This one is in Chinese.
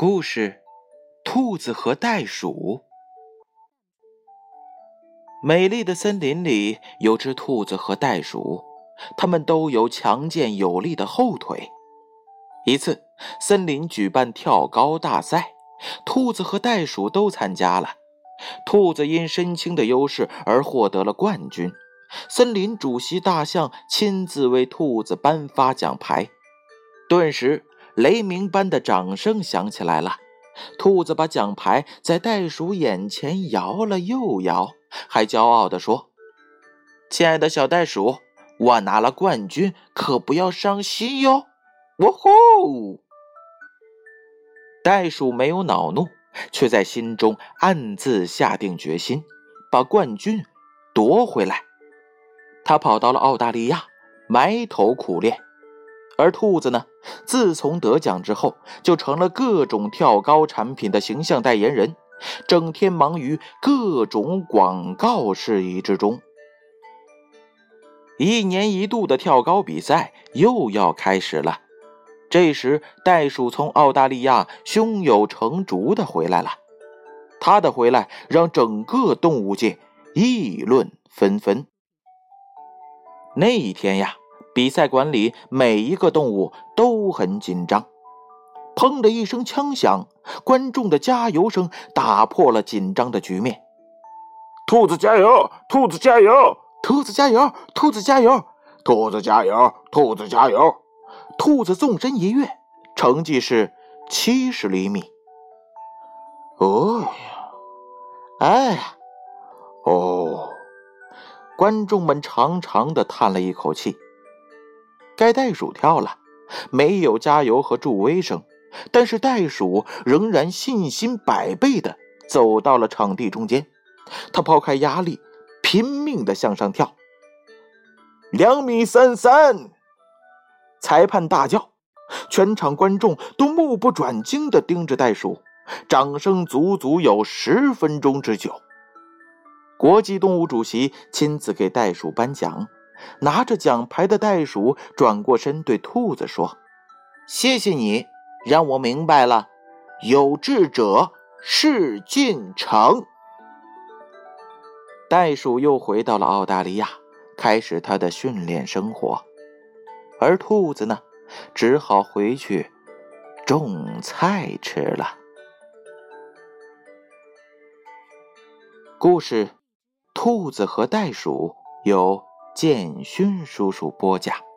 故事：兔子和袋鼠。美丽的森林里有只兔子和袋鼠，它们都有强健有力的后腿。一次，森林举办跳高大赛，兔子和袋鼠都参加了。兔子因身轻的优势而获得了冠军。森林主席大象亲自为兔子颁发奖牌，顿时。雷鸣般的掌声响起来了，兔子把奖牌在袋鼠眼前摇了又摇，还骄傲地说：“亲爱的小袋鼠，我拿了冠军，可不要伤心哟！”哇吼！袋鼠没有恼怒，却在心中暗自下定决心，把冠军夺回来。他跑到了澳大利亚，埋头苦练。而兔子呢？自从得奖之后，就成了各种跳高产品的形象代言人，整天忙于各种广告事宜之中。一年一度的跳高比赛又要开始了，这时袋鼠从澳大利亚胸有成竹的回来了。他的回来让整个动物界议论纷纷。那一天呀。比赛馆里每一个动物都很紧张。砰的一声枪响，观众的加油声打破了紧张的局面。兔子加油！兔子加油！兔子加油！兔子加油！兔子加油！兔子加油！兔子纵身一跃，成绩是七十厘米。哦呀，哎呀，哦！观众们长长的叹了一口气。该袋鼠跳了，没有加油和助威声，但是袋鼠仍然信心百倍的走到了场地中间。他抛开压力，拼命的向上跳。两米三三，裁判大叫，全场观众都目不转睛的盯着袋鼠，掌声足足有十分钟之久。国际动物主席亲自给袋鼠颁奖。拿着奖牌的袋鼠转过身，对兔子说：“谢谢你，让我明白了，有志者事竟成。”袋鼠又回到了澳大利亚，开始他的训练生活，而兔子呢，只好回去种菜吃了。故事：兔子和袋鼠有。建勋叔叔播讲。